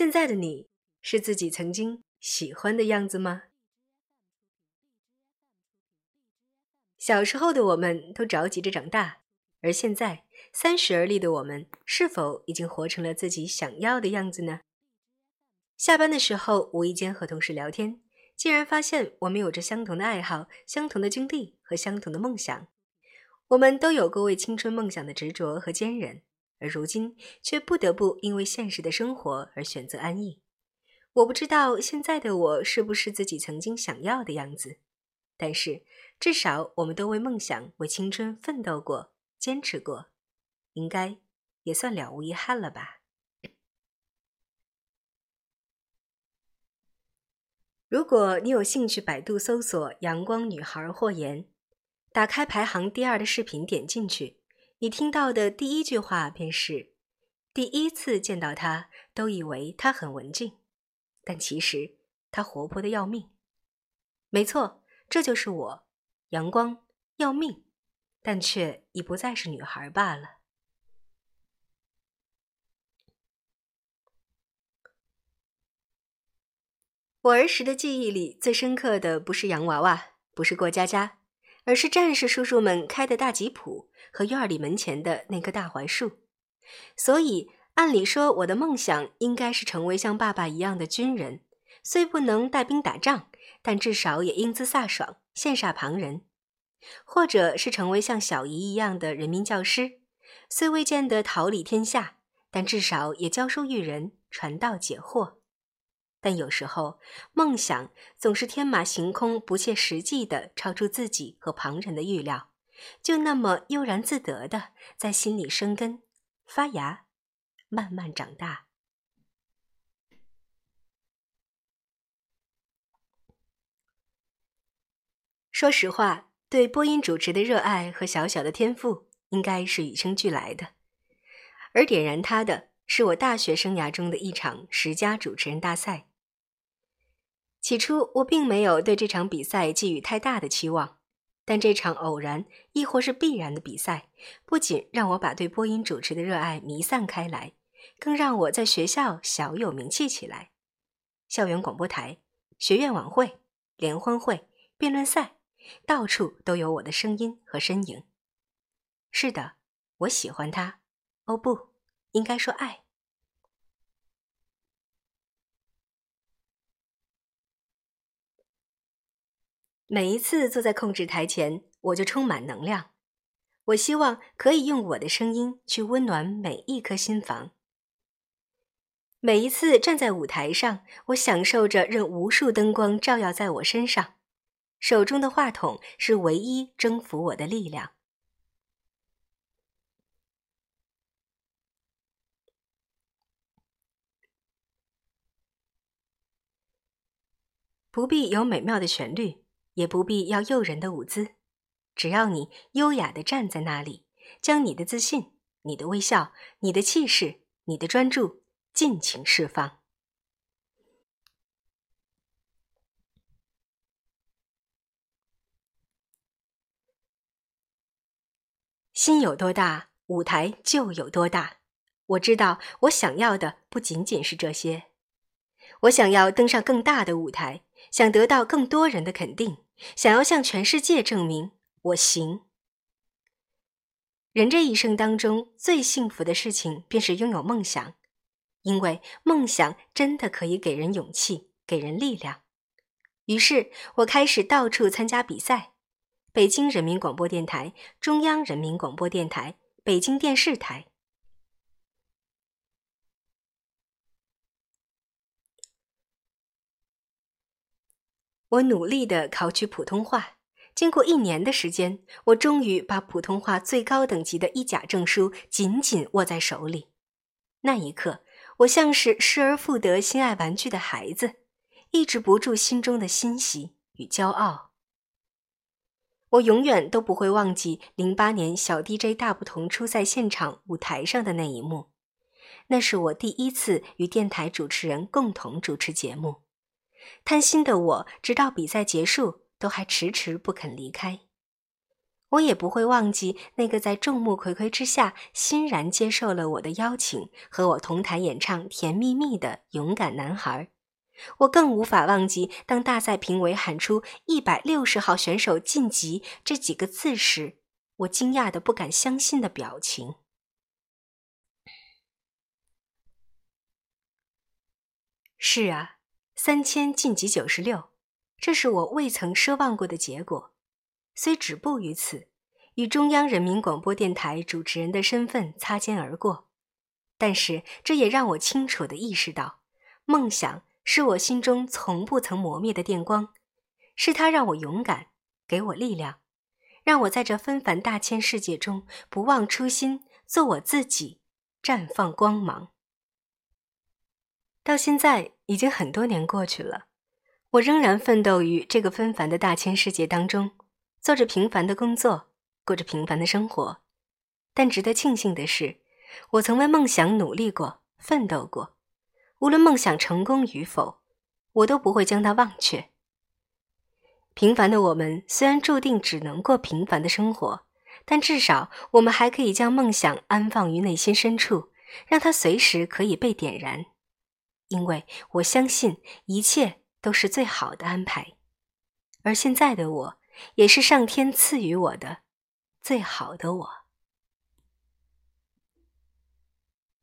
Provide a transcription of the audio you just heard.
现在的你是自己曾经喜欢的样子吗？小时候的我们都着急着长大，而现在三十而立的我们，是否已经活成了自己想要的样子呢？下班的时候，无意间和同事聊天，竟然发现我们有着相同的爱好、相同的经历和相同的梦想。我们都有过为青春梦想的执着和坚韧，而如今却不得不因为现实的生活而选择安逸。我不知道现在的我是不是自己曾经想要的样子，但是至少我们都为梦想、为青春奋斗过、坚持过，应该也算了无遗憾了吧。如果你有兴趣，百度搜索“阳光女孩”霍言。打开排行第二的视频，点进去，你听到的第一句话便是：“第一次见到他，都以为他很文静，但其实他活泼的要命。”没错，这就是我，阳光要命，但却已不再是女孩罢了。我儿时的记忆里，最深刻的不是洋娃娃，不是过家家。而是战士叔叔们开的大吉普和院里门前的那棵大槐树，所以按理说我的梦想应该是成为像爸爸一样的军人，虽不能带兵打仗，但至少也英姿飒爽，羡煞旁人；或者是成为像小姨一样的人民教师，虽未见得桃李天下，但至少也教书育人，传道解惑。但有时候，梦想总是天马行空、不切实际的，超出自己和旁人的预料，就那么悠然自得的在心里生根、发芽，慢慢长大。说实话，对播音主持的热爱和小小的天赋，应该是与生俱来的，而点燃它的是我大学生涯中的一场十佳主持人大赛。起初，我并没有对这场比赛寄予太大的期望，但这场偶然亦或是必然的比赛，不仅让我把对播音主持的热爱弥散开来，更让我在学校小有名气起来。校园广播台、学院晚会、联欢会、辩论赛，到处都有我的声音和身影。是的，我喜欢他。哦，不应该说爱。每一次坐在控制台前，我就充满能量。我希望可以用我的声音去温暖每一颗心房。每一次站在舞台上，我享受着任无数灯光照耀在我身上，手中的话筒是唯一征服我的力量。不必有美妙的旋律。也不必要诱人的舞姿，只要你优雅的站在那里，将你的自信、你的微笑、你的气势、你的专注尽情释放。心有多大，舞台就有多大。我知道，我想要的不仅仅是这些。我想要登上更大的舞台。想得到更多人的肯定，想要向全世界证明我行。人这一生当中最幸福的事情，便是拥有梦想，因为梦想真的可以给人勇气，给人力量。于是我开始到处参加比赛：北京人民广播电台、中央人民广播电台、北京电视台。我努力的考取普通话，经过一年的时间，我终于把普通话最高等级的一甲证书紧紧握在手里。那一刻，我像是失而复得心爱玩具的孩子，抑制不住心中的欣喜与骄傲。我永远都不会忘记零八年小 DJ 大不同初赛现场舞台上的那一幕，那是我第一次与电台主持人共同主持节目。贪心的我，直到比赛结束，都还迟迟不肯离开。我也不会忘记那个在众目睽睽之下欣然接受了我的邀请，和我同台演唱《甜蜜蜜》的勇敢男孩。我更无法忘记，当大赛评委喊出“一百六十号选手晋级”这几个字时，我惊讶的不敢相信的表情。是啊，三千晋级九十六，这是我未曾奢望过的结果。虽止步于此，与中央人民广播电台主持人的身份擦肩而过，但是这也让我清楚的意识到，梦想是我心中从不曾磨灭的电光，是它让我勇敢，给我力量，让我在这纷繁大千世界中不忘初心，做我自己，绽放光芒。到现在已经很多年过去了，我仍然奋斗于这个纷繁的大千世界当中。做着平凡的工作，过着平凡的生活，但值得庆幸的是，我曾为梦想努力过、奋斗过。无论梦想成功与否，我都不会将它忘却。平凡的我们虽然注定只能过平凡的生活，但至少我们还可以将梦想安放于内心深处，让它随时可以被点燃。因为我相信一切都是最好的安排，而现在的我。也是上天赐予我的最好的我。